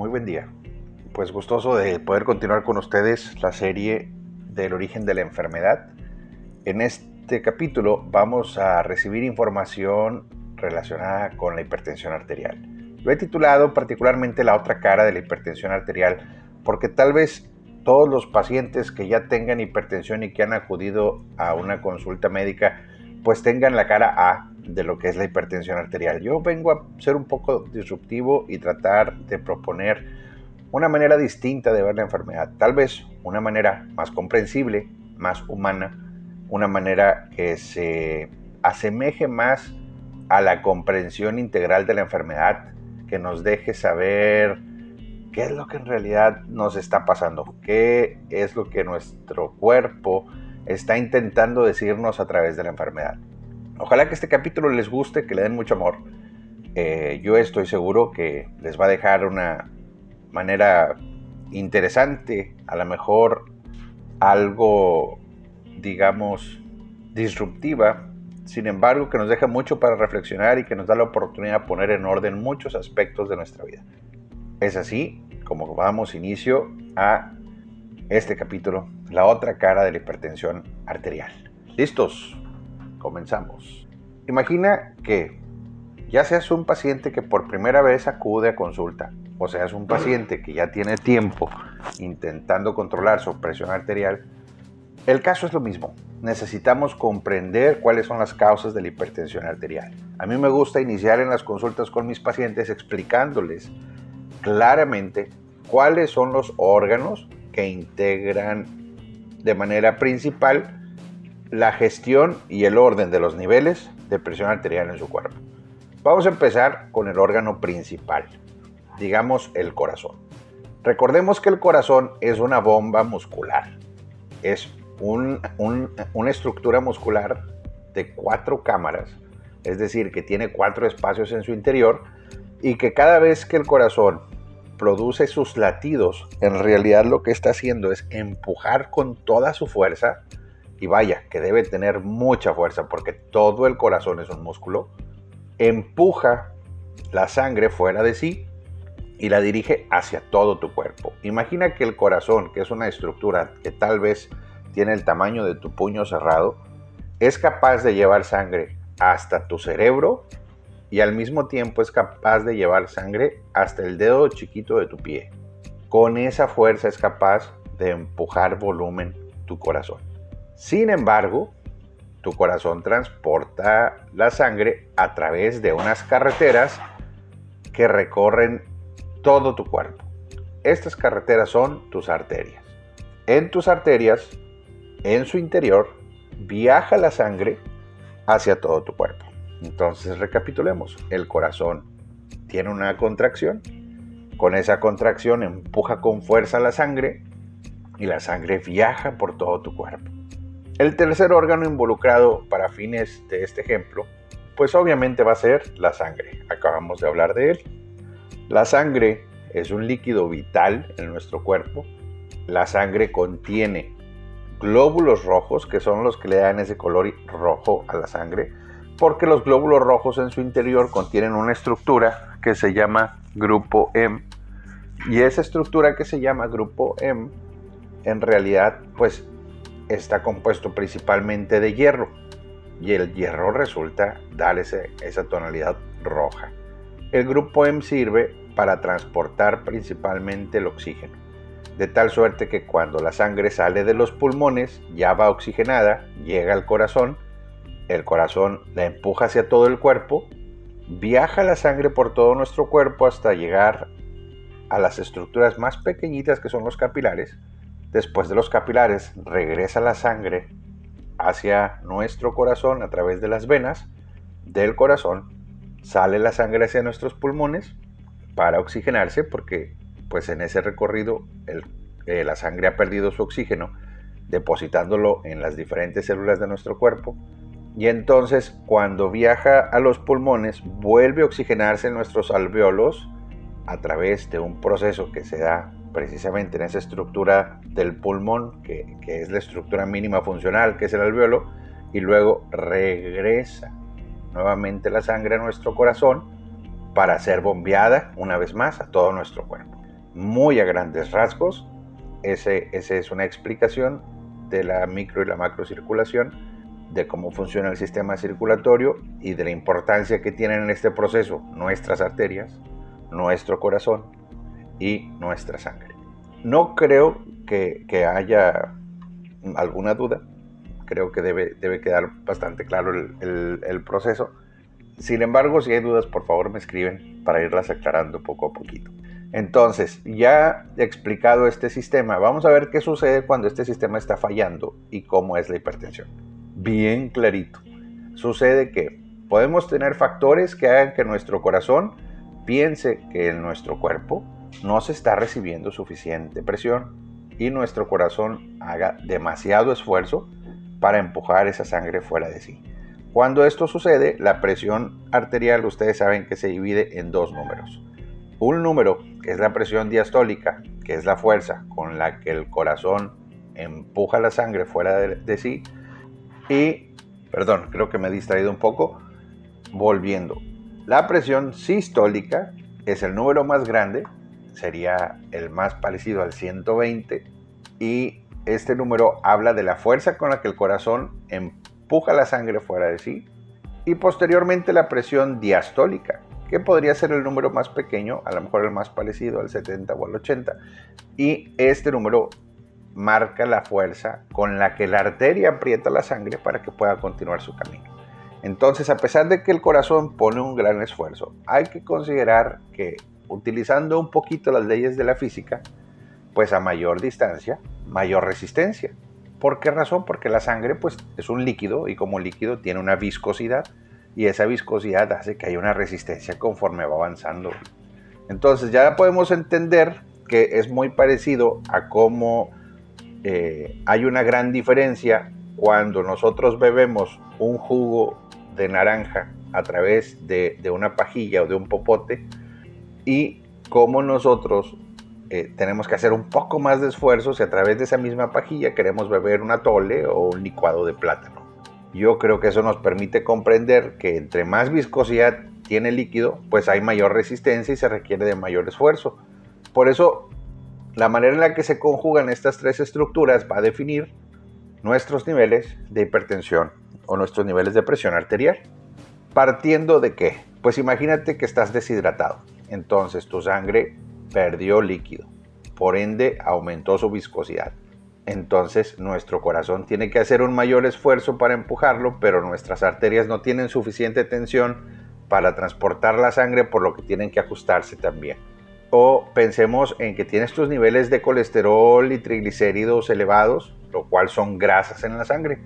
Muy buen día. Pues gustoso de poder continuar con ustedes la serie del origen de la enfermedad. En este capítulo vamos a recibir información relacionada con la hipertensión arterial. Lo he titulado particularmente la otra cara de la hipertensión arterial porque tal vez todos los pacientes que ya tengan hipertensión y que han acudido a una consulta médica pues tengan la cara A de lo que es la hipertensión arterial. Yo vengo a ser un poco disruptivo y tratar de proponer una manera distinta de ver la enfermedad, tal vez una manera más comprensible, más humana, una manera que se asemeje más a la comprensión integral de la enfermedad, que nos deje saber qué es lo que en realidad nos está pasando, qué es lo que nuestro cuerpo está intentando decirnos a través de la enfermedad. Ojalá que este capítulo les guste, que le den mucho amor. Eh, yo estoy seguro que les va a dejar una manera interesante, a lo mejor algo, digamos, disruptiva, sin embargo que nos deja mucho para reflexionar y que nos da la oportunidad de poner en orden muchos aspectos de nuestra vida. Es así como vamos inicio a este capítulo, la otra cara de la hipertensión arterial. ¿Listos? Comenzamos. Imagina que ya seas un paciente que por primera vez acude a consulta, o seas un paciente que ya tiene tiempo intentando controlar su presión arterial, el caso es lo mismo. Necesitamos comprender cuáles son las causas de la hipertensión arterial. A mí me gusta iniciar en las consultas con mis pacientes explicándoles claramente cuáles son los órganos que integran de manera principal la gestión y el orden de los niveles de presión arterial en su cuerpo. Vamos a empezar con el órgano principal, digamos el corazón. Recordemos que el corazón es una bomba muscular, es una estructura muscular de cuatro cámaras, es decir, que tiene cuatro espacios en su interior y que cada vez que el corazón produce sus latidos, en realidad lo que está haciendo es empujar con toda su fuerza, y vaya, que debe tener mucha fuerza porque todo el corazón es un músculo, empuja la sangre fuera de sí y la dirige hacia todo tu cuerpo. Imagina que el corazón, que es una estructura que tal vez tiene el tamaño de tu puño cerrado, es capaz de llevar sangre hasta tu cerebro y al mismo tiempo es capaz de llevar sangre hasta el dedo chiquito de tu pie. Con esa fuerza es capaz de empujar volumen tu corazón. Sin embargo, tu corazón transporta la sangre a través de unas carreteras que recorren todo tu cuerpo. Estas carreteras son tus arterias. En tus arterias, en su interior, viaja la sangre hacia todo tu cuerpo. Entonces recapitulemos. El corazón tiene una contracción. Con esa contracción empuja con fuerza la sangre y la sangre viaja por todo tu cuerpo. El tercer órgano involucrado para fines de este ejemplo, pues obviamente va a ser la sangre. Acabamos de hablar de él. La sangre es un líquido vital en nuestro cuerpo. La sangre contiene glóbulos rojos, que son los que le dan ese color rojo a la sangre porque los glóbulos rojos en su interior contienen una estructura que se llama grupo M. Y esa estructura que se llama grupo M, en realidad, pues está compuesto principalmente de hierro. Y el hierro resulta dar esa tonalidad roja. El grupo M sirve para transportar principalmente el oxígeno. De tal suerte que cuando la sangre sale de los pulmones, ya va oxigenada, llega al corazón el corazón la empuja hacia todo el cuerpo, viaja la sangre por todo nuestro cuerpo hasta llegar a las estructuras más pequeñitas que son los capilares. Después de los capilares regresa la sangre hacia nuestro corazón a través de las venas del corazón, sale la sangre hacia nuestros pulmones para oxigenarse porque pues en ese recorrido eh, la sangre ha perdido su oxígeno depositándolo en las diferentes células de nuestro cuerpo. Y entonces cuando viaja a los pulmones vuelve a oxigenarse en nuestros alveolos a través de un proceso que se da precisamente en esa estructura del pulmón, que, es la estructura mínima funcional, que es el alveolo, y luego regresa nuevamente la sangre a nuestro corazón para ser bombeada una vez más a todo nuestro cuerpo. muy a grandes rasgos, esa es una explicación de la micro y la macrocirculación, de cómo funciona el sistema circulatorio y de la importancia que tienen en este proceso nuestras arterias, nuestro corazón y nuestra sangre. No creo que, haya alguna duda, creo que debe, debe quedar bastante claro el, el proceso. Sin embargo, si hay dudas, por favor me escriben para irlas aclarando poco a poquito. Entonces, ya explicado este sistema, vamos a ver qué sucede cuando este sistema está fallando y cómo es la hipertensión. Bien clarito. Sucede que podemos tener factores que hagan que nuestro corazón piense que en nuestro cuerpo no se está recibiendo suficiente presión y nuestro corazón haga demasiado esfuerzo para empujar esa sangre fuera de sí. Cuando esto sucede, la presión arterial ustedes saben que se divide en dos números un número, que es la presión diastólica, que es la fuerza con la que el corazón empuja la sangre fuera de, sí. Y, perdón, creo que me he distraído un poco. Volviendo, la presión sistólica es el número más grande, sería el más parecido al 120. Y este número habla de la fuerza con la que el corazón empuja la sangre fuera de sí. Y posteriormente la presión diastólica, que podría ser el número más pequeño, a lo mejor el más parecido al 70 o al 80. Y este número marca la fuerza con la que la arteria aprieta la sangre para que pueda continuar su camino. Entonces, a pesar de que el corazón pone un gran esfuerzo, hay que considerar que utilizando un poquito las leyes de la física, pues a mayor distancia, mayor resistencia. ¿Por qué razón? Porque la sangre pues es un líquido y como líquido tiene una viscosidad y esa viscosidad hace que haya una resistencia conforme va avanzando. Entonces ya podemos entender que es muy parecido a cómo eh, hay una gran diferencia cuando nosotros bebemos un jugo de naranja a través de, una pajilla o de un popote y cómo nosotros eh, tenemos que hacer un poco más de esfuerzo si a través de esa misma pajilla queremos beber un atole o un licuado de plátano. Yo creo que eso nos permite comprender que entre más viscosidad tiene el líquido, pues hay mayor resistencia y se requiere de mayor esfuerzo. Por eso, la manera en la que se conjugan estas tres estructuras va a definir nuestros niveles de hipertensión o nuestros niveles de presión arterial. Partiendo de qué? Pues imagínate que estás deshidratado. Entonces tu sangre perdió líquido. Por ende, aumentó su viscosidad entonces nuestro corazón tiene que hacer un mayor esfuerzo para empujarlo, pero nuestras arterias no tienen suficiente tensión para transportar la sangre, por lo que tienen que ajustarse también. O pensemos en que tienes tus niveles de colesterol y triglicéridos elevados, lo cual son grasas en la sangre.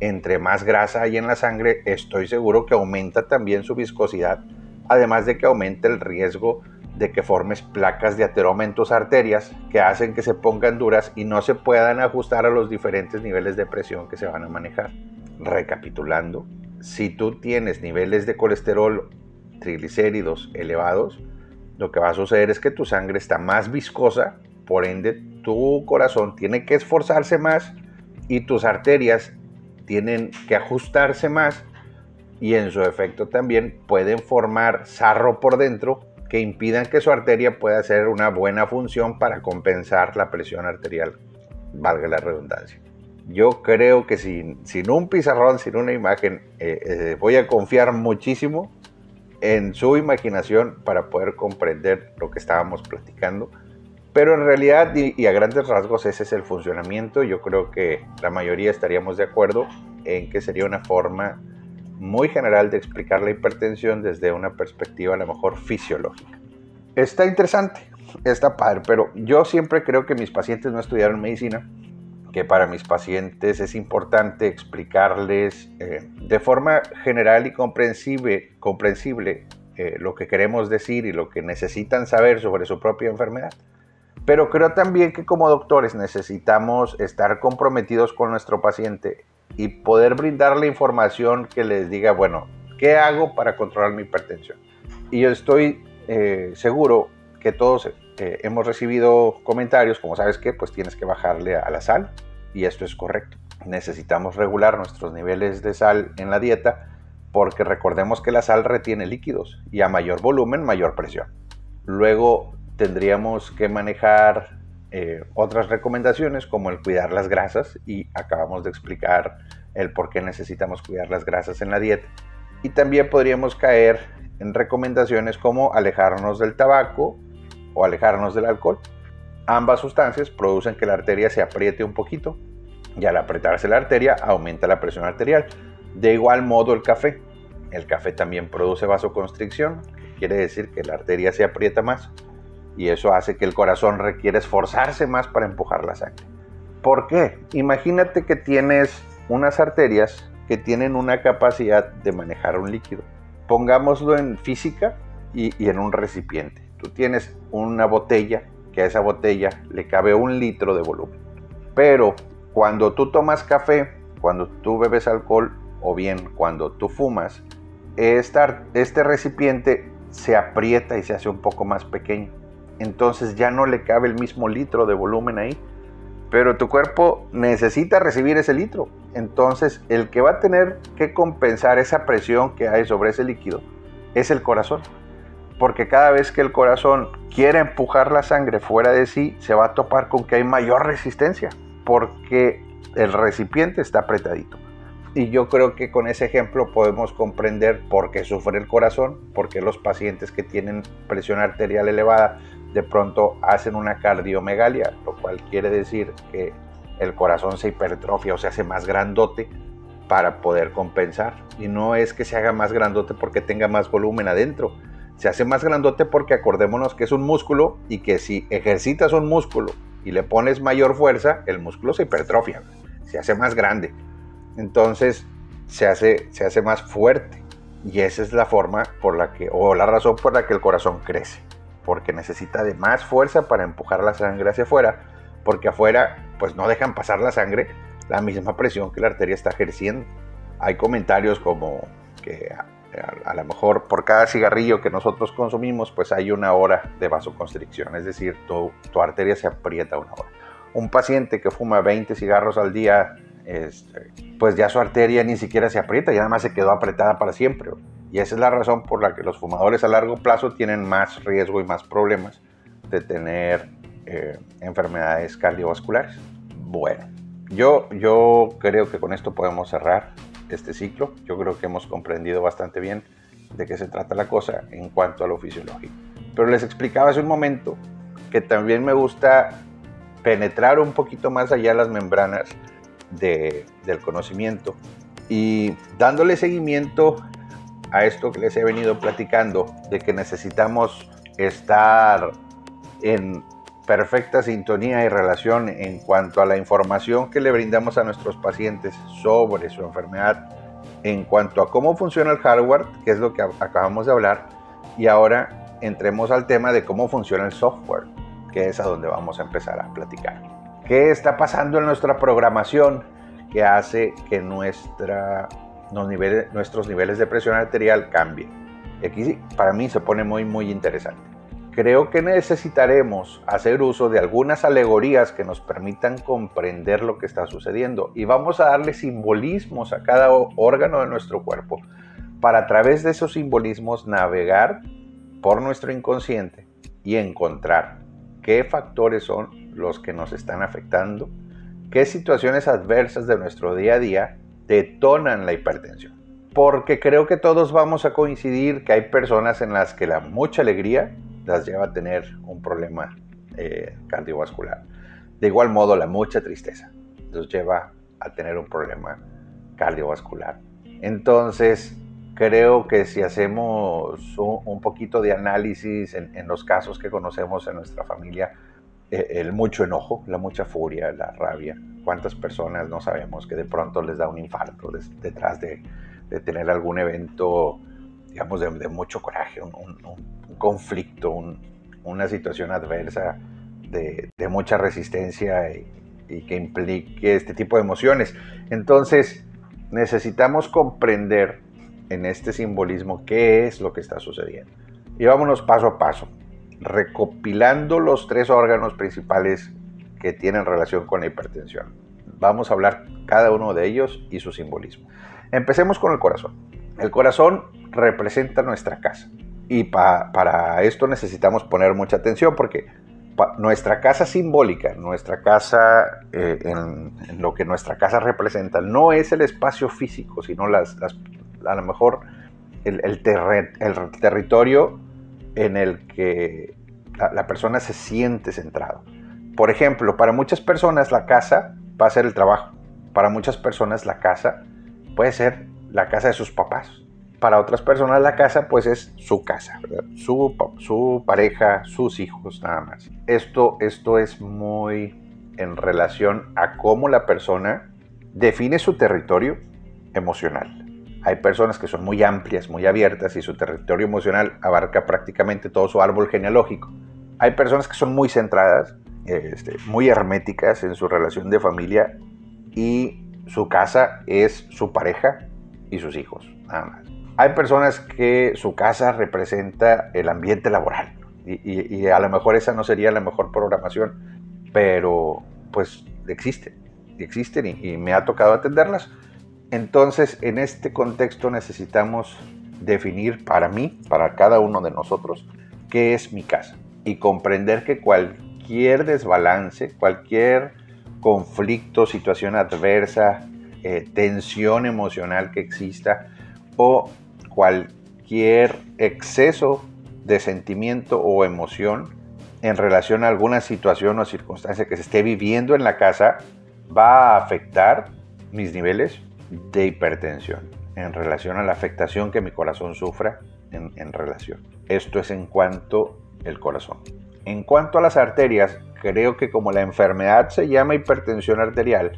Entre más grasa hay en la sangre, estoy seguro que aumenta también su viscosidad, además de que aumenta el riesgo de que formes placas de ateroma en tus arterias que hacen que se pongan duras y no se puedan ajustar a los diferentes niveles de presión que se van a manejar. Recapitulando, si tú tienes niveles de colesterol, triglicéridos elevados, lo que va a suceder es que tu sangre está más viscosa, por ende tu corazón tiene que esforzarse más y tus arterias tienen que ajustarse más y en su efecto también pueden formar sarro por dentro que impidan que su arteria pueda hacer una buena función para compensar la presión arterial, valga la redundancia. Yo creo que sin, sin un pizarrón, sin una imagen, eh, eh, voy a confiar muchísimo en su imaginación para poder comprender lo que estábamos platicando. Pero en realidad y, a grandes rasgos ese es el funcionamiento. Yo creo que la mayoría estaríamos de acuerdo en que sería una forma muy general de explicar la hipertensión desde una perspectiva a lo mejor fisiológica. Está interesante, está padre, pero yo siempre creo que mis pacientes no estudiaron medicina, que para mis pacientes es importante explicarles eh, de forma general y comprensible, comprensible eh, lo que queremos decir y lo que necesitan saber sobre su propia enfermedad. Pero creo también que como doctores necesitamos estar comprometidos con nuestro paciente y poder brindarle información que les diga, bueno, ¿qué hago para controlar mi hipertensión? Y yo estoy eh, seguro que todos eh, hemos recibido comentarios, como sabes que, pues tienes que bajarle a la sal, y esto es correcto. Necesitamos regular nuestros niveles de sal en la dieta, porque recordemos que la sal retiene líquidos y a mayor volumen, mayor presión. Luego, tendríamos que manejar eh, otras recomendaciones como el cuidar las grasas y acabamos de explicar el por qué necesitamos cuidar las grasas en la dieta. Y también podríamos caer en recomendaciones como alejarnos del tabaco o alejarnos del alcohol. Ambas sustancias producen que la arteria se apriete un poquito y al apretarse la arteria aumenta la presión arterial. De igual modo el café. El café también produce vasoconstricción, quiere decir que la arteria se aprieta más y eso hace que el corazón requiere esforzarse más para empujar la sangre. ¿Por qué? Imagínate que tienes unas arterias que tienen una capacidad de manejar un líquido. Pongámoslo en física y, y en un recipiente. Tú tienes una botella que a esa botella le cabe un litro de volumen. Pero cuando tú tomas café, cuando tú bebes alcohol o bien cuando tú fumas, este recipiente se aprieta y se hace un poco más pequeño. Entonces ya no le cabe el mismo litro de volumen ahí. Pero tu cuerpo necesita recibir ese litro. Entonces el que va a tener que compensar esa presión que hay sobre ese líquido es el corazón. Porque cada vez que el corazón quiere empujar la sangre fuera de sí, se va a topar con que hay mayor resistencia. Porque el recipiente está apretadito. Y yo creo que con ese ejemplo podemos comprender por qué sufre el corazón, por qué los pacientes que tienen presión arterial elevada de pronto hacen una cardiomegalia, lo cual quiere decir que el corazón se hipertrofia o se hace más grandote para poder compensar. Y no es que se haga más grandote porque tenga más volumen adentro. Se hace más grandote porque acordémonos que es un músculo y que si ejercitas un músculo y le pones mayor fuerza, el músculo se hipertrofia, se hace más grande entonces se hace, se hace más fuerte. Y esa es la forma por la que, o la razón por la que el corazón crece. Porque necesita de más fuerza para empujar la sangre hacia afuera. Porque afuera, pues no dejan pasar la sangre la misma presión que la arteria está ejerciendo. Hay comentarios como que a, lo mejor por cada cigarrillo que nosotros consumimos, pues hay una hora de vasoconstricción. Es decir, tu, arteria se aprieta una hora. Un paciente que fuma 20 cigarros al día este, pues ya su arteria ni siquiera se aprieta y además se quedó apretada para siempre. Y esa es la razón por la que los fumadores a largo plazo tienen más riesgo y más problemas de tener eh, enfermedades cardiovasculares. Bueno, yo, yo creo que con esto podemos cerrar este ciclo. Yo creo que hemos comprendido bastante bien de qué se trata la cosa en cuanto a lo fisiológico. Pero les explicaba hace un momento que también me gusta penetrar un poquito más allá las membranas del conocimiento y dándole seguimiento a esto que les he venido platicando, de que necesitamos estar en perfecta sintonía y relación en cuanto a la información que le brindamos a nuestros pacientes sobre su enfermedad, en cuanto a cómo funciona el hardware, que es lo que acabamos de hablar, y ahora entremos al tema de cómo funciona el software, que es a donde vamos a empezar a platicar. Qué está pasando en nuestra programación que hace que nuestra, nuestros niveles de presión arterial cambien. Y aquí para mí se pone muy, muy interesante. Creo que necesitaremos hacer uso de algunas alegorías que nos permitan comprender lo que está sucediendo y vamos a darle simbolismos a cada órgano de nuestro cuerpo para a través de esos simbolismos navegar por nuestro inconsciente y encontrar qué factores son los que nos están afectando, qué situaciones adversas de nuestro día a día detonan la hipertensión. Porque creo que todos vamos a coincidir que hay personas en las que la mucha alegría las lleva a tener un problema eh, cardiovascular. De igual modo, la mucha tristeza los lleva a tener un problema cardiovascular. Entonces, creo que si hacemos un, poquito de análisis en, los casos que conocemos en nuestra familia, el mucho enojo, la mucha furia, la rabia. ¿Cuántas personas no sabemos que de pronto les da un infarto detrás de, tener algún evento, digamos, de, mucho coraje, un, conflicto, una situación adversa de, mucha resistencia y, y que implique este tipo de emociones? Entonces, necesitamos comprender en este simbolismo qué es lo que está sucediendo. Y vámonos paso a paso recopilando los tres órganos principales que tienen relación con la hipertensión. Vamos a hablar cada uno de ellos y su simbolismo. Empecemos con el corazón. El corazón representa nuestra casa. Y para esto necesitamos poner mucha atención porque nuestra casa simbólica, nuestra casa, eh, en, lo que nuestra casa representa, no es el espacio físico, sino las, a lo mejor el, el, territorio en el que la, persona se siente centrado. Por ejemplo, para muchas personas la casa va a ser el trabajo. Para muchas personas la casa puede ser la casa de sus papás. Para otras personas la casa pues es su casa, Su, su pareja, sus hijos, nada más. Esto, esto es muy en relación a cómo la persona define su territorio emocional. Hay personas que son muy amplias, muy abiertas y su territorio emocional abarca prácticamente todo su árbol genealógico. Hay personas que son muy centradas, este, muy herméticas en su relación de familia y su casa es su pareja y sus hijos, nada más. Hay personas que su casa representa el ambiente laboral y, a lo mejor esa no sería la mejor programación, pero pues existen, existen y, me ha tocado atenderlas. Entonces, en este contexto necesitamos definir para mí, para cada uno de nosotros, qué es mi casa y comprender que cualquier desbalance, cualquier conflicto, situación adversa, eh, tensión emocional que exista o cualquier exceso de sentimiento o emoción en relación a alguna situación o circunstancia que se esté viviendo en la casa va a afectar mis niveles de hipertensión en relación a la afectación que mi corazón sufra en, en relación. Esto es en cuanto el corazón. En cuanto a las arterias, creo que como la enfermedad se llama hipertensión arterial,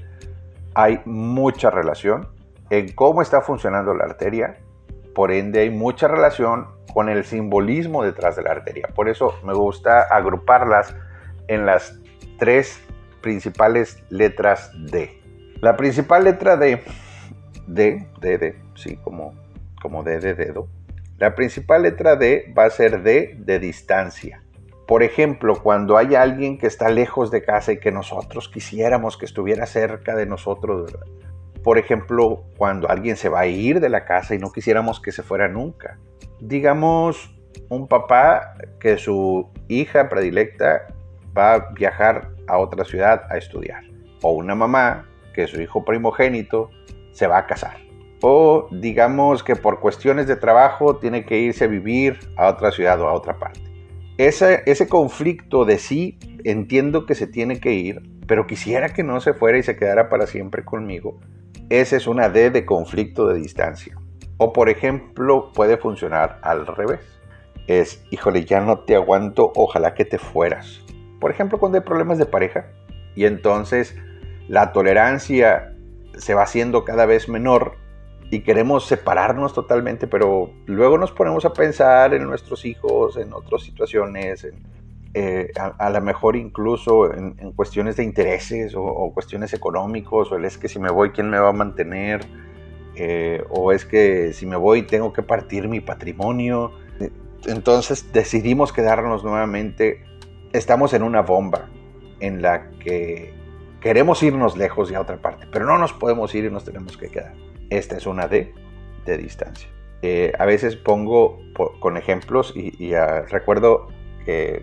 hay mucha relación en cómo está funcionando la arteria, por ende hay mucha relación con el simbolismo detrás de la arteria. Por eso me gusta agruparlas en las tres principales letras D. La principal letra D, D, D, D, sí, como, como D de dedo. La principal letra D va a ser D de distancia. Por ejemplo, cuando hay alguien que está lejos de casa y que nosotros quisiéramos que estuviera cerca de nosotros, por ejemplo, cuando alguien se va a ir de la casa y no quisiéramos que se fuera nunca. Digamos, un papá que su hija predilecta va a viajar a otra ciudad a estudiar. O una mamá que su hijo primogénito se va a casar. O digamos que por cuestiones de trabajo tiene que irse a vivir a otra ciudad o a otra parte. Ese, ese conflicto de sí, entiendo que se tiene que ir, pero quisiera que no se fuera y se quedara para siempre conmigo esa es una D de conflicto de distancia. O por ejemplo, puede funcionar al revés. Es, híjole, ya no te aguanto, ojalá que te fueras. Por ejemplo, cuando hay problemas de pareja y entonces la tolerancia se va haciendo cada vez menor y queremos separarnos totalmente, pero luego nos ponemos a pensar en nuestros hijos, en otras situaciones, eh, a, lo mejor incluso en, cuestiones de intereses o, cuestiones económicos, o es que si me voy, ¿quién me va a mantener? Eh, o es que si me voy tengo que partir mi patrimonio. Entonces decidimos quedarnos nuevamente. Estamos en una bomba en la que queremos irnos lejos y a otra parte, pero no nos podemos ir y nos tenemos que quedar. Esta es una D de distancia. Eh, a veces pongo con ejemplos y, recuerdo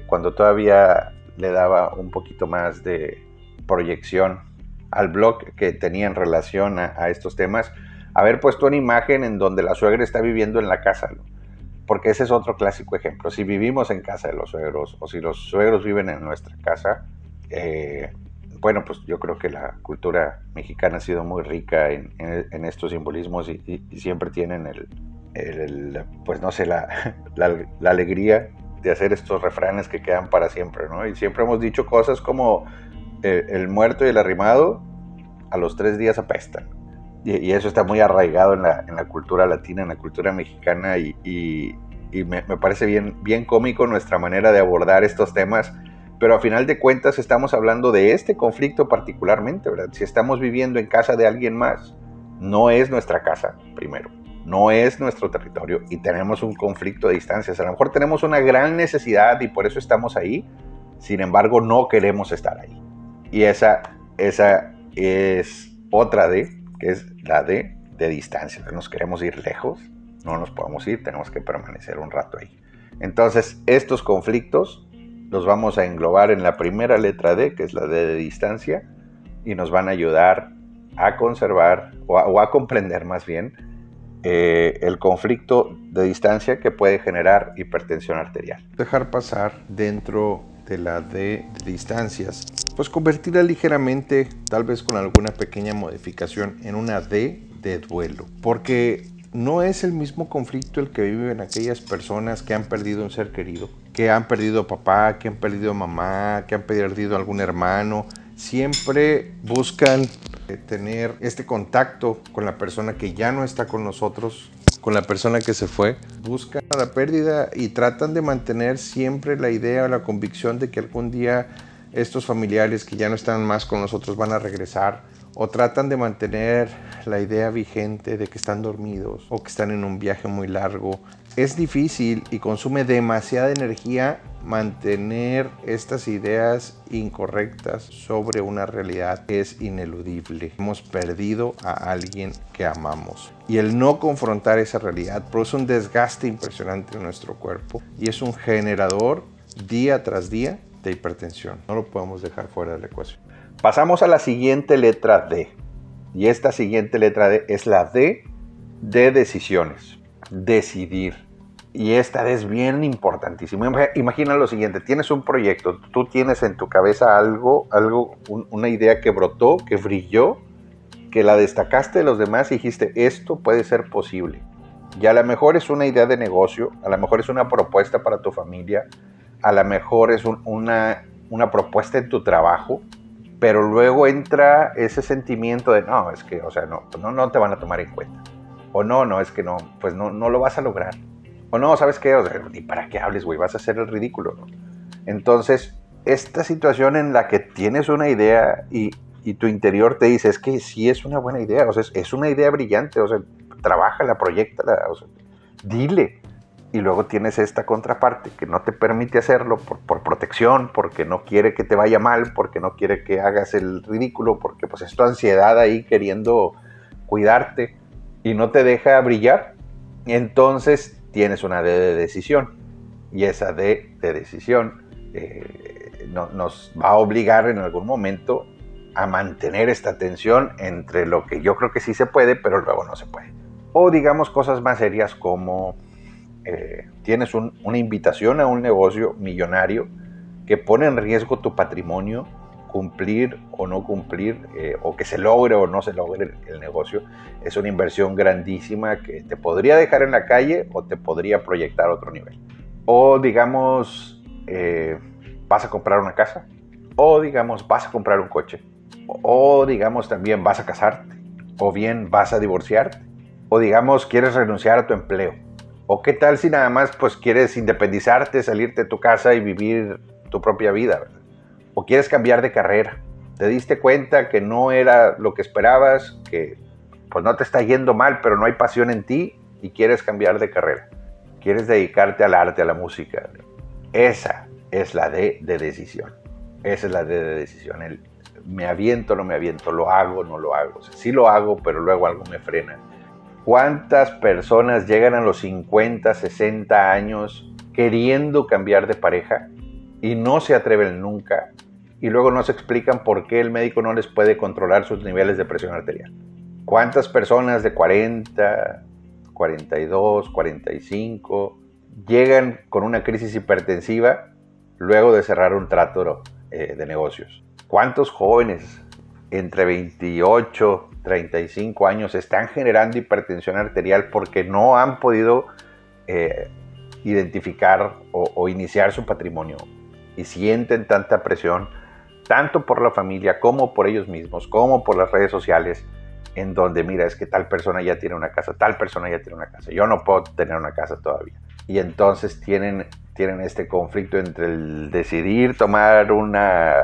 cuando todavía le daba un poquito más de proyección al blog que tenía en relación a, estos temas, haber puesto una imagen en donde la suegra está viviendo en la casa, porque ese es otro clásico ejemplo. Si vivimos en casa de los suegros o si los suegros viven en nuestra casa, eh, bueno, pues yo creo que la cultura mexicana ha sido muy rica en, estos simbolismos y, siempre tienen el, pues no sé, la, la alegría de hacer estos refranes que quedan para siempre, ¿no? Y siempre hemos dicho cosas como eh, el muerto y el arrimado a los tres días apestan. Y, eso está muy arraigado en la, cultura latina, en la cultura mexicana y, me, parece bien, bien cómico nuestra manera de abordar estos temas. Pero a final de cuentas estamos hablando de este conflicto particularmente, ¿verdad? Si estamos viviendo en casa de alguien más, no es nuestra casa, primero no es nuestro territorio y tenemos un conflicto de distancias. A lo mejor tenemos una gran necesidad y por eso estamos ahí, sin embargo no queremos estar ahí. Y esa, esa es otra D, que es la D de distancia. Nos queremos ir lejos, no nos podemos ir, tenemos que permanecer un rato ahí. Entonces, estos conflictos los vamos a englobar en la primera letra D, que es la D de distancia, y nos van a ayudar a conservar o a, comprender más bien eh, el conflicto de distancia que puede generar hipertensión arterial. Dejar pasar dentro de la D de distancias, pues convertirla ligeramente, tal vez con alguna pequeña modificación, en una D de duelo. Porque no es el mismo conflicto el que viven aquellas personas que han perdido un ser querido, que han perdido papá, que han perdido mamá, que han perdido algún hermano. Siempre buscan eh, tener este contacto con la persona que ya no está con nosotros, con la persona que se fue. Buscan la pérdida y tratan de mantener siempre la idea o la convicción de que algún día estos familiares que ya no están más con nosotros van a regresar o tratan de mantener la idea vigente de que están dormidos o que están en un viaje muy largo. Es difícil y consume demasiada energía mantener estas ideas incorrectas sobre una realidad que es ineludible. Hemos perdido a alguien que amamos. Y el no confrontar esa realidad produce un desgaste impresionante en nuestro cuerpo y es un generador día tras día de hipertensión. No lo podemos dejar fuera de la ecuación. Pasamos a la siguiente letra D. Y esta siguiente letra D es la D de decisiones. Decidir. Y esta es bien importantísima. Imagina lo siguiente, tienes un proyecto, tú tienes en tu cabeza algo, algo una idea que brotó, que brilló, que la destacaste de los demás y dijiste, esto puede ser posible. Y a lo mejor es una idea de negocio, a lo mejor es una propuesta para tu familia, a lo mejor es una, una propuesta en tu trabajo, pero luego entra ese sentimiento de, no, es que, o sea, no, no, no te van a tomar en cuenta. O no, no, es que no, pues no, no lo vas a lograr. O no, ¿sabes qué? O sea, ni para qué hables, güey, vas a hacer el ridículo. Entonces, esta situación en la que tienes una idea y, y, tu interior te dice, es que sí es una buena idea, o sea, es, una idea brillante, o sea, trabaja, proyecta, o sea, dile, y luego tienes esta contraparte que no te permite hacerlo por, protección, porque no quiere que te vaya mal, porque no quiere que hagas el ridículo, porque pues es tu ansiedad ahí queriendo cuidarte y no te deja brillar. Entonces tienes una D de decisión y esa D de decisión eh, nos va a obligar en algún momento a mantener esta tensión entre lo que yo creo que sí se puede, pero luego no se puede. O digamos cosas más serias como eh, tienes una invitación a un negocio millonario que pone en riesgo tu patrimonio, cumplir o no cumplir, eh, o que se logre o no se logre el negocio, es una inversión grandísima que te podría dejar en la calle o te podría proyectar a otro nivel. O digamos, eh, vas a comprar una casa, o digamos, vas a comprar un coche, o digamos también vas a casarte, o bien vas a divorciarte, o digamos quieres renunciar a tu empleo ¿O qué tal si nada más pues quieres independizarte, salirte de tu casa y vivir tu propia vida? ¿O quieres cambiar de carrera? ¿Te diste cuenta que no era lo que esperabas, que pues no te está yendo mal, pero no hay pasión en ti y quieres cambiar de carrera? Quieres dedicarte al arte, a la música. Esa es la D de decisión. Esa es la D de decisión. El, me aviento, no me aviento, lo hago, no lo hago. sí lo hago, pero luego algo me frena ¿Cuántas personas llegan a los 50, 60 años queriendo cambiar de pareja y no se atreven nunca? Y luego no se explican por qué el médico no les puede controlar sus niveles de presión arterial. ¿Cuántas personas de 40, 42, 45 llegan con una crisis hipertensiva luego de cerrar un trato eh, de negocios? ¿Cuántos jóvenes entre 28, 35 años están generando hipertensión arterial porque no han podido eh, identificar o, iniciar su patrimonio y sienten tanta presión, tanto por la familia como por ellos mismos, como por las redes sociales, en donde mira, es que tal persona ya tiene una casa, tal persona ya tiene una casa, yo no puedo tener una casa todavía. Y entonces tienen, tienen este conflicto entre el decidir tomar una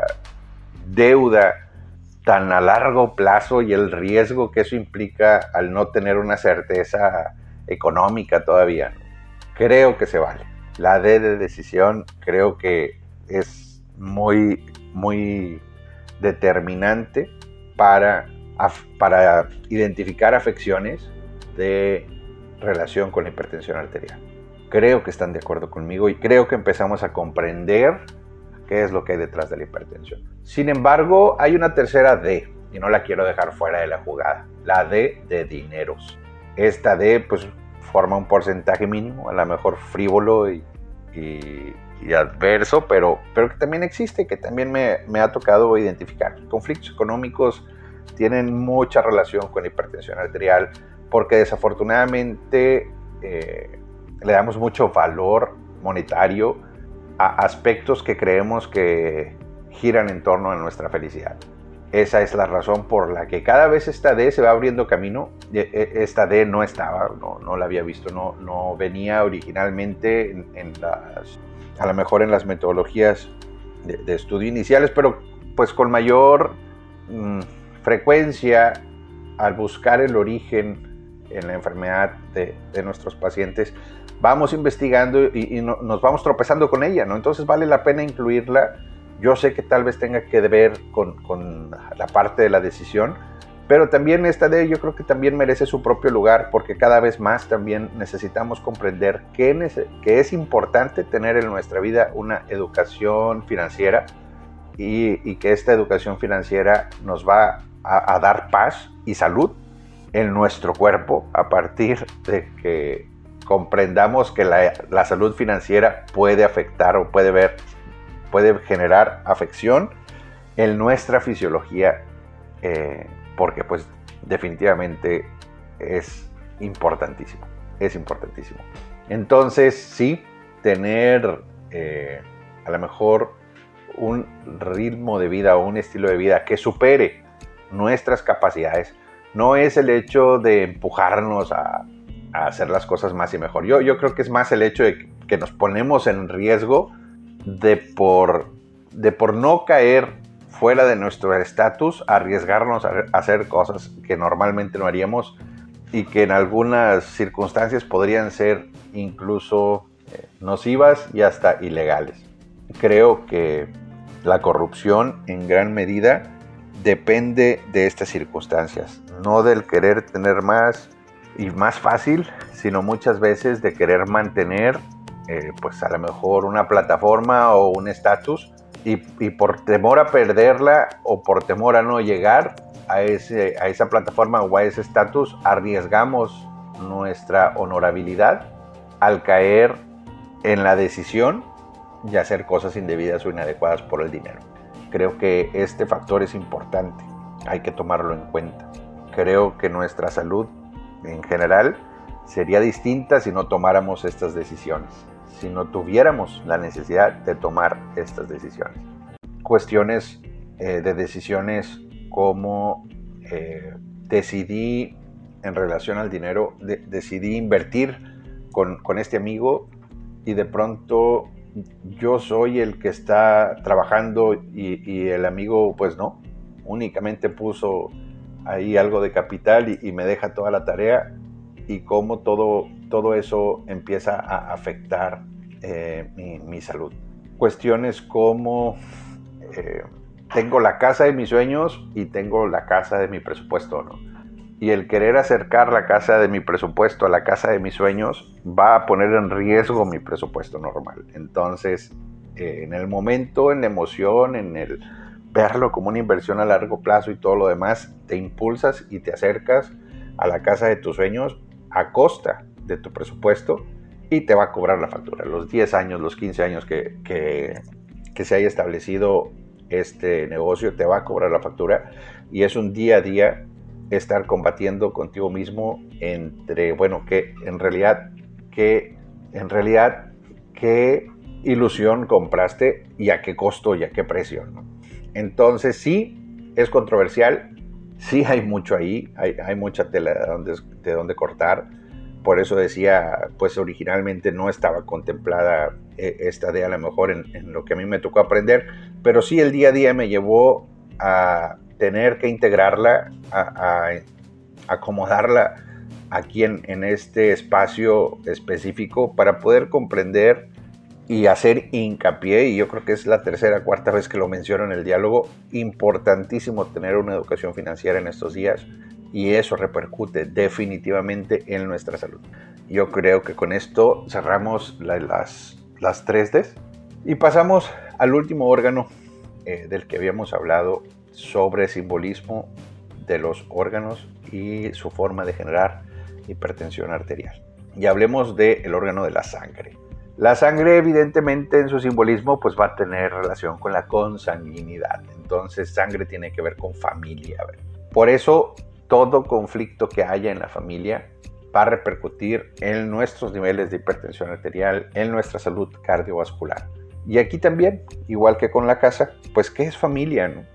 deuda tan a largo plazo y el riesgo que eso implica al no tener una certeza económica todavía. Creo que se vale. La D de decisión creo que es muy, muy determinante para, para identificar afecciones de relación con la hipertensión arterial. creo que están de acuerdo conmigo y creo que empezamos a comprender qué es lo que hay detrás de la hipertensión. Sin embargo, hay una tercera D y no la quiero dejar fuera de la jugada, la D de dineros. Esta D pues forma un porcentaje mínimo, a lo mejor frívolo y, adverso, pero, pero que también existe, que también me, me ha tocado identificar. Conflictos económicos tienen mucha relación con la hipertensión arterial porque desafortunadamente eh, le damos mucho valor monetario a aspectos que creemos que giran en torno a nuestra felicidad. Esa es la razón por la que cada vez esta D se va abriendo camino. E, e, esta D no estaba, no, la había visto, no, no venía originalmente en, las, a lo mejor en las metodologías de, estudio iniciales, pero pues con mayor mm, frecuencia al buscar el origen en la enfermedad de, nuestros pacientes, vamos investigando y, nos vamos tropezando con ella, ¿no? Entonces vale la pena incluirla yo sé que tal vez tenga que ver con, la parte de la decisión, pero también esta de yo creo que también merece su propio lugar porque cada vez más también necesitamos comprender que, que es importante tener en nuestra vida una educación financiera y, que esta educación financiera nos va a, dar paz y salud en nuestro cuerpo a partir de que comprendamos que la, la salud financiera puede afectar o puede ver puede generar afección en nuestra fisiología, eh, porque pues definitivamente es importantísimo, es importantísimo. Entonces, sí, tener eh, a lo mejor un ritmo de vida o un estilo de vida que supere nuestras capacidades, no es el hecho de empujarnos a, hacer las cosas más y mejor. Yo, yo creo que es más el hecho de que nos ponemos en riesgo de por, de por no caer fuera de nuestro estatus, arriesgarnos a hacer cosas que normalmente no haríamos y que en algunas circunstancias podrían ser incluso eh, nocivas y hasta ilegales. Creo que la corrupción en gran medida depende de estas circunstancias, no del querer tener más y más fácil, sino muchas veces de querer mantener eh, pues a lo mejor una plataforma o un estatus y, por temor a perderla o por temor a no llegar a, ese, a esa plataforma o a ese estatus, arriesgamos nuestra honorabilidad al caer en la decisión de hacer cosas indebidas o inadecuadas por el dinero. Creo que este factor es importante, hay que tomarlo en cuenta. Creo que nuestra salud en general sería distinta si no tomáramos estas decisiones si no tuviéramos la necesidad de tomar estas decisiones. Cuestiones eh, de decisiones como eh, decidí en relación al dinero, decidí invertir con, este amigo y de pronto yo soy el que está trabajando y, el amigo pues no, únicamente puso ahí algo de capital y, y me deja toda la tarea y cómo todo, todo eso empieza a afectar eh, mi, salud. Cuestiones como eh, tengo la casa de mis sueños y tengo la casa de mi presupuesto, ¿no? Y el querer acercar la casa de mi presupuesto a la casa de mis sueños va a poner en riesgo mi presupuesto normal. Entonces, eh, en el momento, en la emoción, en el verlo como una inversión a largo plazo y todo lo demás, te impulsas y te acercas a la casa de tus sueños a costa de tu presupuesto y te va a cobrar la factura. Los 10 años, los 15 años que, que, se haya establecido este negocio, te va a cobrar la factura y es un día a día estar combatiendo contigo mismo entre, bueno, que en realidad, que en realidad, qué ilusión compraste y a qué costo y a qué precio. Entonces sí, es controversial, sí hay mucho ahí, hay, hay mucha tela de donde, de donde cortar por eso decía, pues originalmente no estaba contemplada eh, esta de a lo mejor en, lo que a mí me tocó aprender, pero sí el día a día me llevó a tener que integrarla, a, acomodarla aquí en, en, este espacio específico para poder comprender y hacer hincapié, y yo creo que es la tercera, cuarta vez que lo menciono en el diálogo, importantísimo tener una educación financiera en estos días y eso repercute definitivamente en nuestra salud. Yo creo que con esto cerramos las, las 3D y pasamos al último órgano eh, del que habíamos hablado sobre simbolismo de los órganos y su forma de generar hipertensión arterial. Y hablemos del órgano de la sangre. La sangre evidentemente en su simbolismo pues va a tener relación con la consanguinidad. Entonces sangre tiene que ver con familia. Por eso todo conflicto que haya en la familia va a repercutir en nuestros niveles de hipertensión arterial, en nuestra salud cardiovascular. Y aquí también, igual que con la casa, pues ¿qué es familia?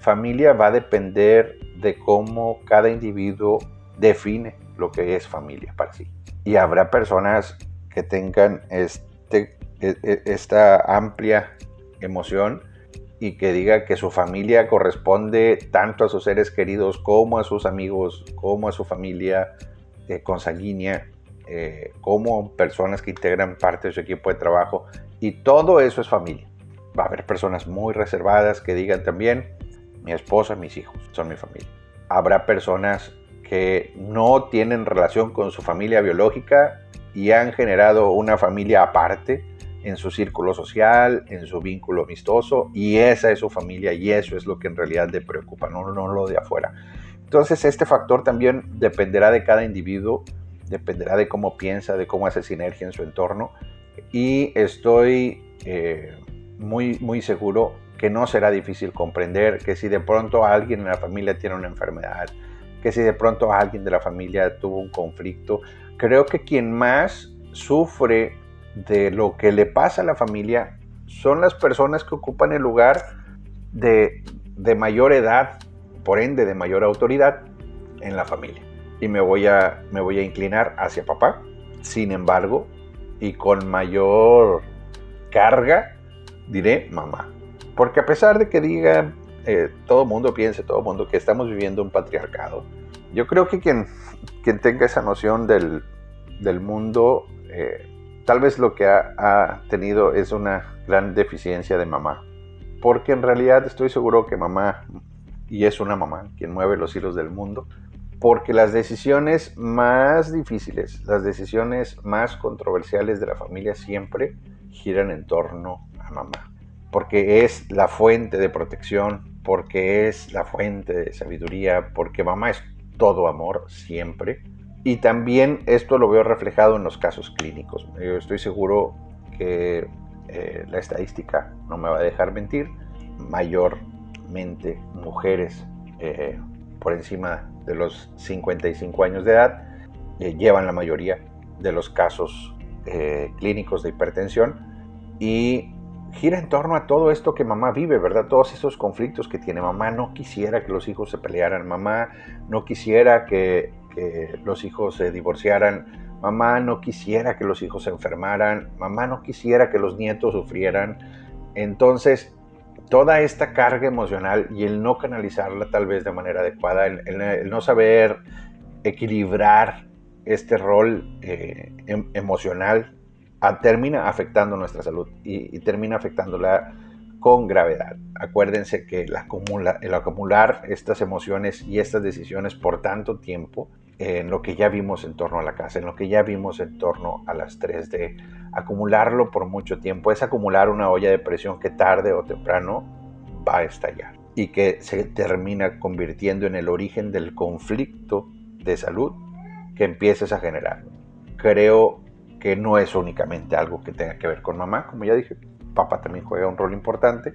Familia va a depender de cómo cada individuo define lo que es familia para sí. Y habrá personas que tengan este, e, e, esta amplia emoción y que diga que su familia corresponde tanto a sus seres queridos como a sus amigos, como a su familia eh, consanguínea, eh, como personas que integran parte de su equipo de trabajo. Y todo eso es familia. Va a haber personas muy reservadas que digan también, mi esposa, mis hijos son mi familia. Habrá personas que no tienen relación con su familia biológica y han generado una familia aparte en su círculo social, en su vínculo amistoso, y esa es su familia y eso es lo que en realidad le preocupa, no, no lo de afuera. Entonces este factor también dependerá de cada individuo, dependerá de cómo piensa, de cómo hace sinergia en su entorno, y estoy eh, muy, muy seguro que no será difícil comprender que si de pronto alguien en la familia tiene una enfermedad, que si de pronto alguien de la familia tuvo un conflicto, creo que quien más sufre de lo que le pasa a la familia son las personas que ocupan el lugar de, mayor edad, por ende de mayor autoridad en la familia. Y me voy, a, me voy a inclinar hacia papá. Sin embargo, y con mayor carga, diré mamá. Porque a pesar de que diga eh, todo mundo piense, todo mundo que estamos viviendo un patriarcado, yo creo que quien, quien tenga esa noción del, del mundo eh, tal vez lo que ha, tenido es una gran deficiencia de mamá. Porque en realidad estoy seguro que mamá, y es una mamá quien mueve los hilos del mundo, porque las decisiones más difíciles, las decisiones más controversiales de la familia siempre giran en torno a mamá. Porque es la fuente de protección, porque es la fuente de sabiduría, porque mamá es todo amor siempre y también esto lo veo reflejado en los casos clínicos. Yo estoy seguro que eh, la estadística no me va a dejar mentir. Mayormente mujeres eh, por encima de los 55 años de edad eh, llevan la mayoría de los casos clínicos de hipertensión y gira en torno a todo esto que mamá vive, ¿verdad? Todos esos conflictos que tiene mamá. No quisiera que los hijos se pelearan, mamá no quisiera que que los hijos se divorciaran, mamá no quisiera que los hijos se enfermaran, mamá no quisiera que los nietos sufrieran. Entonces, toda esta carga emocional y el no canalizarla tal vez de manera adecuada, el, no saber equilibrar este rol eh, em, emocional, termina afectando nuestra salud y, termina afectándola con gravedad. Acuérdense que acumula, el acumular estas emociones y estas decisiones por tanto tiempo en lo que ya vimos en torno a la casa, en lo que ya vimos en torno a las 3D. Acumularlo por mucho tiempo es acumular una olla de presión que tarde o temprano va a estallar y que se termina convirtiendo en el origen del conflicto de salud que empieces a generar. Creo que no es únicamente algo que tenga que ver con mamá, como ya dije, papá también juega un rol importante.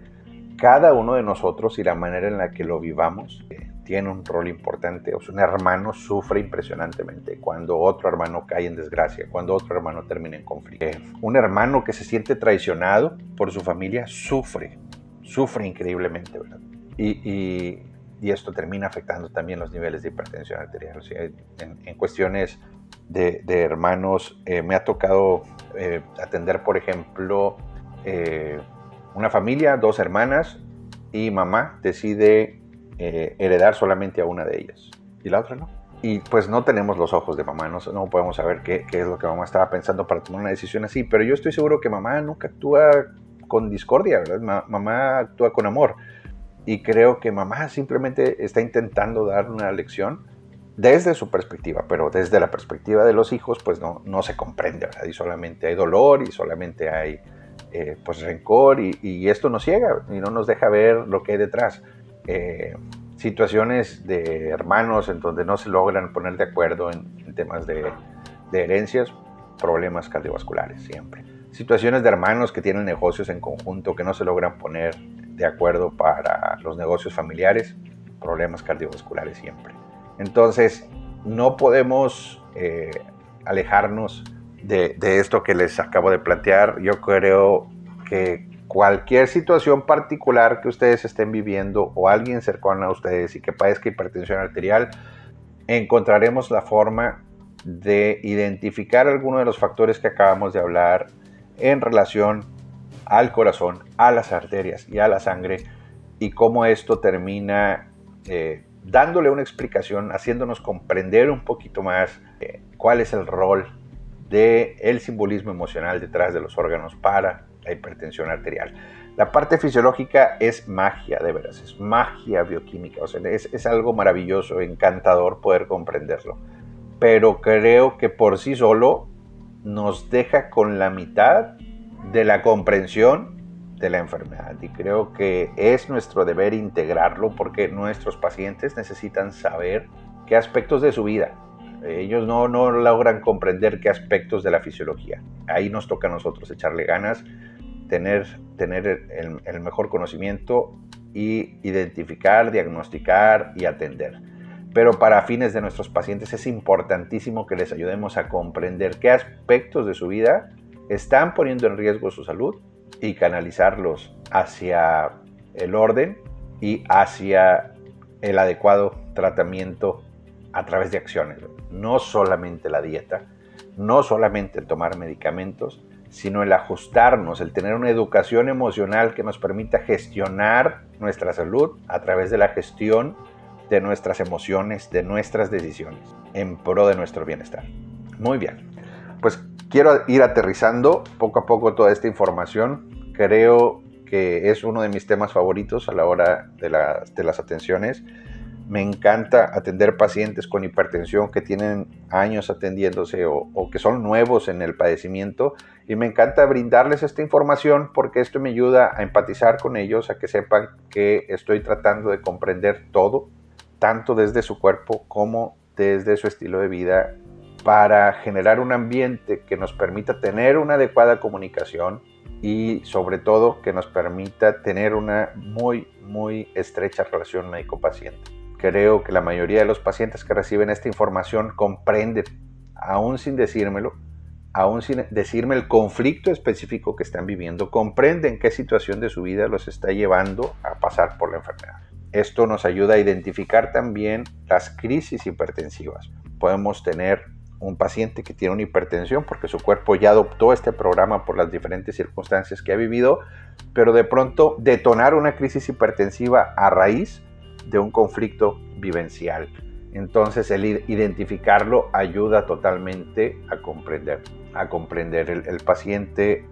Cada uno de nosotros y la manera en la que lo vivamos tiene un rol importante. O sea, un hermano sufre impresionantemente cuando otro hermano cae en desgracia, cuando otro hermano termina en conflicto. Eh, un hermano que se siente traicionado por su familia sufre, sufre increíblemente, ¿verdad? Y, esto termina afectando también los niveles de hipertensión arterial. En, cuestiones de, hermanos, eh, me ha tocado eh, atender, por ejemplo, una familia, dos hermanas, y mamá decide eh, heredar solamente a una de ellas y la otra no. Y pues no tenemos los ojos de mamá, no, no podemos saber qué, qué, es lo que mamá estaba pensando para tomar una decisión así, pero yo estoy seguro que mamá nunca actúa con discordia, ¿verdad? mamá actúa con amor. Y creo que mamá simplemente está intentando dar una lección desde su perspectiva, pero desde la perspectiva de los hijos, pues no, no se comprende, ¿verdad? Y solamente hay dolor y solamente hay eh, pues rencor y, esto nos ciega y no nos deja ver lo que hay detrás. Eh, situaciones de hermanos en donde no se logran poner de acuerdo en, temas de, de herencias, problemas cardiovasculares siempre. Situaciones de hermanos que tienen negocios en conjunto que no se logran poner de acuerdo para los negocios familiares, problemas cardiovasculares siempre. Entonces, no podemos eh, alejarnos de, esto que les acabo de plantear. Yo creo que cualquier situación particular que ustedes estén viviendo o alguien cercano a ustedes y que padezca hipertensión arterial, encontraremos la forma de identificar algunos de los factores que acabamos de hablar en relación al corazón, a las arterias y a la sangre y cómo esto termina eh, dándole una explicación, haciéndonos comprender un poquito más eh, cuál es el rol del el simbolismo emocional detrás de los órganos para la hipertensión arterial. La parte fisiológica es magia, de veras, es magia bioquímica, o sea, es, es algo maravilloso, encantador poder comprenderlo. Pero creo que por sí solo nos deja con la mitad de la comprensión de la enfermedad y creo que es nuestro deber integrarlo porque nuestros pacientes necesitan saber qué aspectos de su vida. Ellos no, no logran comprender qué aspectos de la fisiología. Ahí nos toca a nosotros echarle ganas, tener, tener el, el mejor conocimiento y identificar, diagnosticar y atender. Pero para fines de nuestros pacientes es importantísimo que les ayudemos a comprender qué aspectos de su vida están poniendo en riesgo su salud y canalizarlos hacia el orden y hacia el adecuado tratamiento a través de acciones. No solamente la dieta, no solamente el tomar medicamentos, sino el ajustarnos, el tener una educación emocional que nos permita gestionar nuestra salud a través de la gestión de nuestras emociones, de nuestras decisiones, en pro de nuestro bienestar. Muy bien, pues quiero ir aterrizando poco a poco toda esta información creo que es uno de mis temas favoritos a la hora de, las atenciones. Me encanta atender pacientes con hipertensión que tienen años atendiéndose o, o, que son nuevos en el padecimiento y me encanta brindarles esta información porque esto me ayuda a empatizar con ellos, a que sepan que estoy tratando de comprender todo, tanto desde su cuerpo como desde su estilo de vida, para generar un ambiente que nos permita tener una adecuada comunicación, y sobre todo que nos permita tener una muy, muy estrecha relación médico-paciente. Creo que la mayoría de los pacientes que reciben esta información comprenden, aún sin decírmelo, aún sin decirme el conflicto específico que están viviendo, comprenden qué situación de su vida los está llevando a pasar por la enfermedad. Esto nos ayuda a identificar también las crisis hipertensivas. Podemos tener un paciente que tiene una hipertensión porque su cuerpo ya adoptó este programa por las diferentes circunstancias que ha vivido, pero de pronto detonar una crisis hipertensiva a raíz de un conflicto vivencial. Entonces el identificarlo ayuda totalmente a comprender, a comprender. El, paciente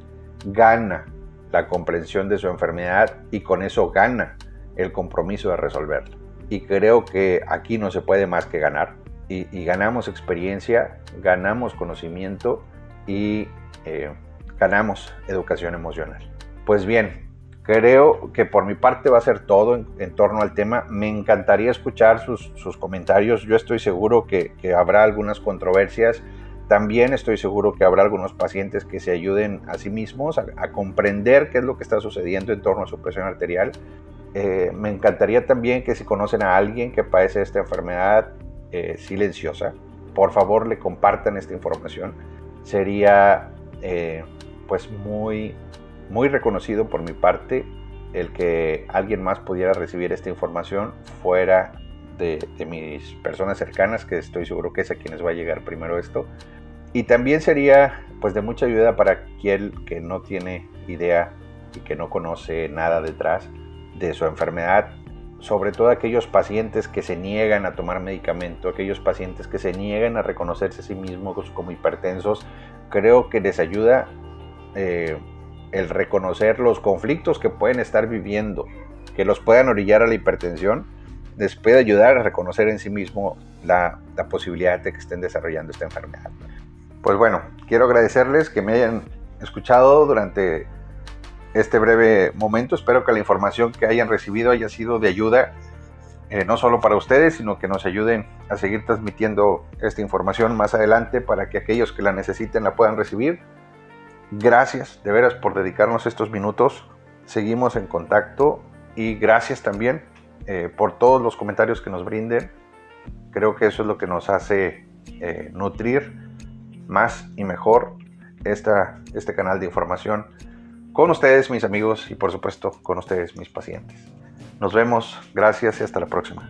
gana la comprensión de su enfermedad y con eso gana el compromiso de resolverla. Y creo que aquí no se puede más que ganar y, ganamos experiencia, ganamos conocimiento y eh, ganamos educación emocional. Pues bien, creo que por mi parte va a ser todo en, torno al tema. Me encantaría escuchar sus, comentarios. Yo estoy seguro que, habrá algunas controversias. También estoy seguro que habrá algunos pacientes que se ayuden a sí mismos a, comprender qué es lo que está sucediendo en torno a su presión arterial. Eh, me encantaría también que si conocen a alguien que padece esta enfermedad, eh, silenciosa, por favor le compartan esta información. Sería eh, pues muy, muy reconocido por mi parte el que alguien más pudiera recibir esta información fuera de, mis personas cercanas, que estoy seguro que es a quienes va a llegar primero esto. Y también sería pues de mucha ayuda para aquel que no tiene idea y que no conoce nada detrás de su enfermedad sobre todo aquellos pacientes que se niegan a tomar medicamento, aquellos pacientes que se niegan a reconocerse a sí mismos como hipertensos, creo que les ayuda eh, el reconocer los conflictos que pueden estar viviendo, que los puedan orillar a la hipertensión les puede ayudar a reconocer en sí mismo la, la posibilidad de que estén desarrollando esta enfermedad. Pues bueno, quiero agradecerles que me hayan escuchado durante este breve momento. Espero que la información que hayan recibido haya sido de ayuda, eh, no solo para ustedes, sino que nos ayuden a seguir transmitiendo esta información más adelante para que aquellos que la necesiten la puedan recibir. Gracias de veras por dedicarnos estos minutos. Seguimos en contacto y gracias también eh, por todos los comentarios que nos brinden. Creo que eso es lo que nos hace eh, nutrir más y mejor esta, este canal de información con ustedes, mis amigos, y por supuesto con ustedes, mis pacientes. Nos vemos, gracias y hasta la próxima.